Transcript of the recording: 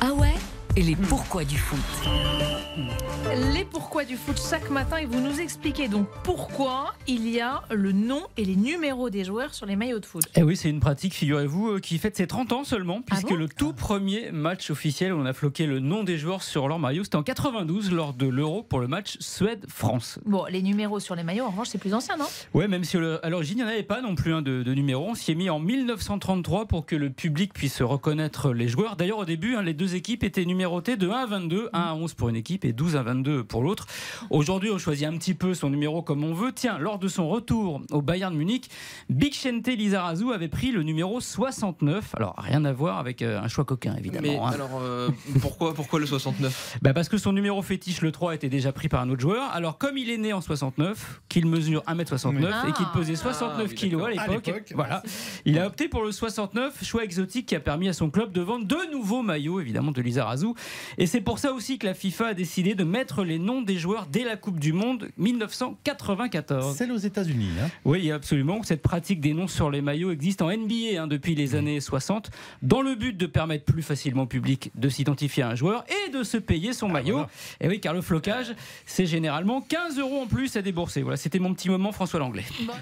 Ah ouais Et les pourquoi du foot Les pourquoi du foot chaque matin et vous nous expliquez donc pourquoi il y a le nom et les numéros des joueurs sur les maillots de foot. Eh oui, c'est une pratique, figurez-vous, euh, qui fête ses 30 ans seulement, puisque bon le tout premier match officiel où on a floqué le nom des joueurs sur leur maillot, c'était en 92 lors de l'Euro pour le match Suède-France. Bon, les numéros sur les maillots, en revanche, c'est plus ancien, non? Ouais, même si euh, à l'origine, il n'y en avait pas non plus un de, de numéro. On s'y est mis en 1933 pour que le public puisse reconnaître les joueurs. D'ailleurs, au début, hein, les deux équipes étaient de 1 à 22, 1 à 11 pour une équipe et 12 à 22 pour l'autre. Aujourd'hui, on choisit un petit peu son numéro comme on veut. Tiens, lors de son retour au Bayern Munich, Big Lizarazu avait pris le numéro 69. Alors, rien à voir avec euh, un choix coquin, évidemment. Mais hein. alors, euh, pourquoi, pourquoi le 69 Bah parce que son numéro fétiche, le 3, était déjà pris par un autre joueur. Alors, comme il est né en 69, qu'il mesure 1m69 Oui. et qu'il pesait Ah, 69 oui, kilos à l'époque, voilà, il a opté pour le 69, choix exotique qui a permis à son club de vendre deux nouveaux maillots, évidemment, de Lizarazu. Et c'est pour ça aussi que la FIFA a décidé de mettre les noms des joueurs dès la Coupe du Monde 1994. Celle aux États-Unis. Hein. Oui, absolument. Cette pratique des noms sur les maillots existe en NBA hein, depuis les années 60, dans le but de permettre plus facilement au public de s'identifier à un joueur et de se payer son maillot. voilà. Et oui, car le flocage, c'est généralement 15 euros en plus à débourser. Voilà, c'était mon petit moment François Langlais. Bon.